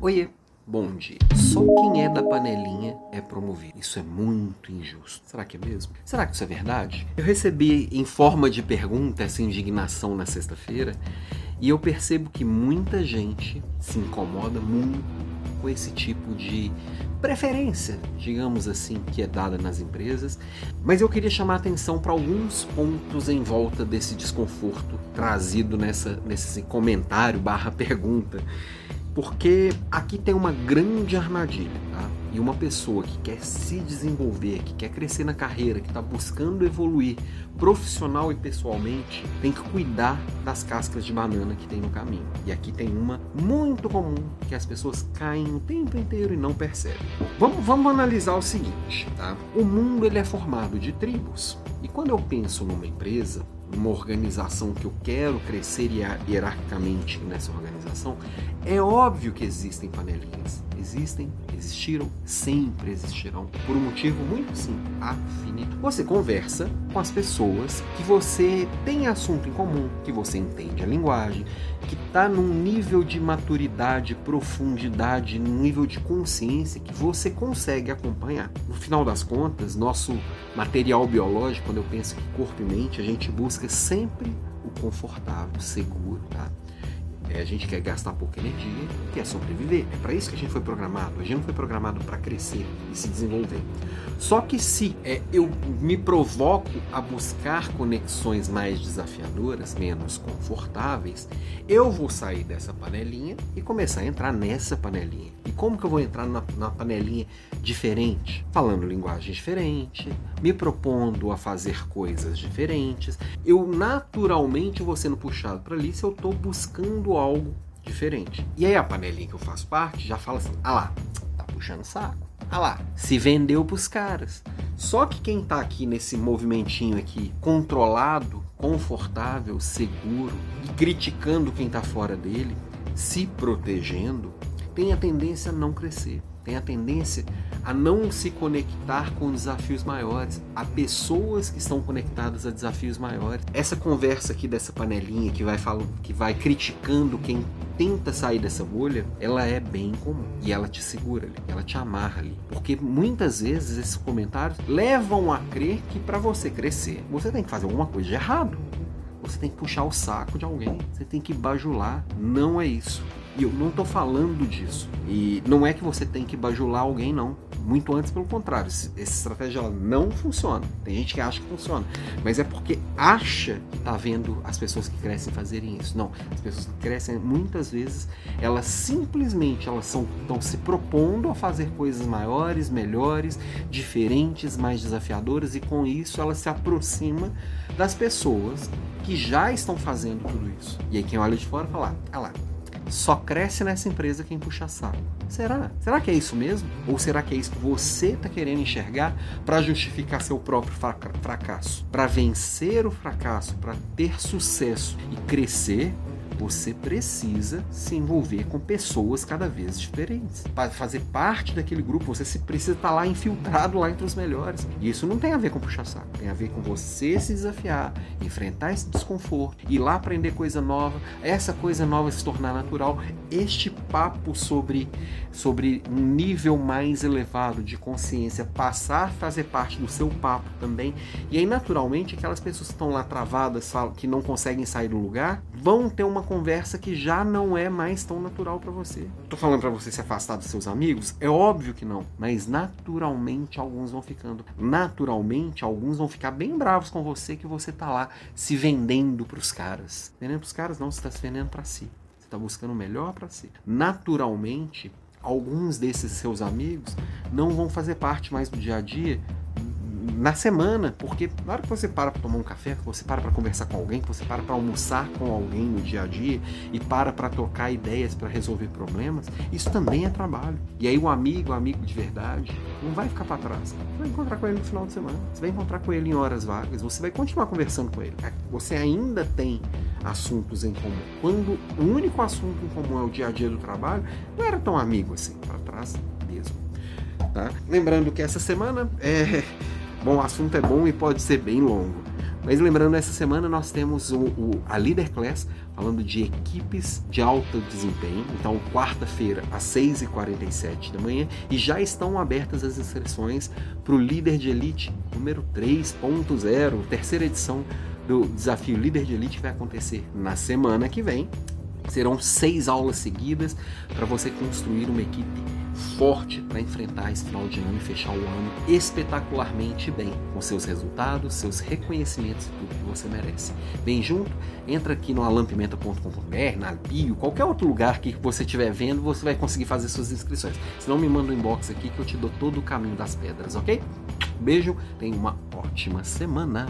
Oiê, bom dia. Só quem é da panelinha é promovido. Isso é muito injusto. Será que é mesmo? Será que isso é verdade? Eu recebi em forma de pergunta essa indignação na sexta-feira e eu percebo que muita gente se incomoda muito com esse tipo de preferência, digamos assim, que é dada nas empresas. Mas eu queria chamar a atenção para alguns pontos em volta desse desconforto trazido nessa, nesse comentário barra pergunta porque aqui tem uma grande armadilha, tá? E uma pessoa que quer se desenvolver, que quer crescer na carreira, que está buscando evoluir profissional e pessoalmente, tem que cuidar das cascas de banana que tem no caminho. E aqui tem uma muito comum que as pessoas caem o tempo inteiro e não percebem. Vamos, vamos analisar o seguinte, tá? O mundo ele é formado de tribos. E quando eu penso numa empresa, uma organização que eu quero crescer hierarquicamente nessa organização, é óbvio que existem panelinhas. Existem, existiram, sempre existirão. Por um motivo muito simples, afinito. Você conversa com as pessoas que você tem assunto em comum, que você entende a linguagem, que está num nível de maturidade, profundidade, num nível de consciência que você consegue acompanhar. No final das contas, nosso material biológico, quando eu penso que corpo e mente, a gente busca sempre o confortável, seguro, tá? É, a gente quer gastar pouca energia, quer sobreviver. É para isso que a gente foi programado. A gente não foi programado para crescer e se desenvolver. Só que se é, eu me provoco a buscar conexões mais desafiadoras, menos confortáveis, eu vou sair dessa panelinha e começar a entrar nessa panelinha. E como que eu vou entrar na, na panelinha diferente? Falando linguagem diferente, me propondo a fazer coisas diferentes. Eu naturalmente vou sendo puxado para ali se eu estou buscando algo diferente. E aí a panelinha que eu faço parte já fala assim: ah lá, tá puxando saco ah lá, se vendeu pros caras. Só que quem tá aqui nesse movimentinho aqui, controlado, confortável, seguro e criticando quem tá fora dele, se protegendo, tem a tendência a não crescer, tem a tendência a não se conectar com desafios maiores, a pessoas que estão conectadas a desafios maiores. Essa conversa aqui dessa panelinha que vai falando, que vai criticando quem tenta sair dessa bolha, ela é bem comum e ela te segura ali, ela te amarra ali, porque muitas vezes esses comentários levam a crer que para você crescer, você tem que fazer alguma coisa de errado. Você tem que puxar o saco de alguém, você tem que bajular. Não é isso. E eu não estou falando disso. E não é que você tem que bajular alguém, não. Muito antes, pelo contrário. Essa estratégia ela não funciona. Tem gente que acha que funciona. Mas é porque acha que está vendo as pessoas que crescem fazerem isso. Não. As pessoas que crescem, muitas vezes, elas simplesmente elas estão se propondo a fazer coisas maiores, melhores, diferentes, mais desafiadoras. E com isso ela se aproxima das pessoas que já estão fazendo tudo isso. E aí quem olha de fora fala, ah lá, só cresce nessa empresa quem puxa saco. Será? Será que é isso mesmo? Ou será que é isso que você está querendo enxergar para justificar seu próprio fracasso? Para vencer o fracasso, para ter sucesso e crescer, você precisa se envolver com pessoas cada vez diferentes. Para fazer parte daquele grupo, você se precisa estar tá lá infiltrado lá entre os melhores. E isso não tem a ver com puxar saco, tem a ver com você se desafiar, enfrentar esse desconforto, ir lá aprender coisa nova, essa coisa nova se tornar natural. Este papo sobre, sobre um nível mais elevado de consciência passar a fazer parte do seu papo também. E aí, naturalmente, aquelas pessoas que estão lá travadas, que não conseguem sair do lugar, vão ter uma conversa que já não é mais tão natural para você. Tô falando para você se afastar dos seus amigos? É óbvio que não, mas naturalmente alguns vão ficando. Naturalmente alguns vão ficar bem bravos com você que você tá lá se vendendo pros caras. Vendendo pros caras não, você tá se vendendo para si. Você tá buscando o melhor para si. Naturalmente, alguns desses seus amigos não vão fazer parte mais do dia a dia na semana, porque na hora que você para para tomar um café, que você para para conversar com alguém, que você para para almoçar com alguém no dia a dia e para para trocar ideias para resolver problemas, isso também é trabalho. E aí o amigo, o amigo de verdade, não vai ficar para trás. Você vai encontrar com ele no final de semana, você vai encontrar com ele em horas vagas, você vai continuar conversando com ele. É, você ainda tem assuntos em comum. Quando o único assunto em comum é o dia a dia do trabalho, não era tão amigo assim, para trás mesmo. Tá? Lembrando que essa semana é Bom, o assunto é bom e pode ser bem longo, Mas lembrando, essa semana nós temos o, o, a Leader Class falando de equipes de alto desempenho. Então, quarta-feira, às 6h47 da manhã, e já estão abertas as inscrições para o Líder de Elite número 3.0, terceira edição do desafio Líder de Elite, vai acontecer na semana que vem. Serão seis aulas seguidas para você construir uma equipe forte para enfrentar esse final de ano e fechar o ano espetacularmente bem, com seus resultados, seus reconhecimentos e tudo que você merece. Vem junto, entra aqui no alampimenta.com.br, na bio, qualquer outro lugar que você estiver vendo, você vai conseguir fazer suas inscrições. Se não, me manda um inbox aqui que eu te dou todo o caminho das pedras, ok? Beijo, tenha uma ótima semana.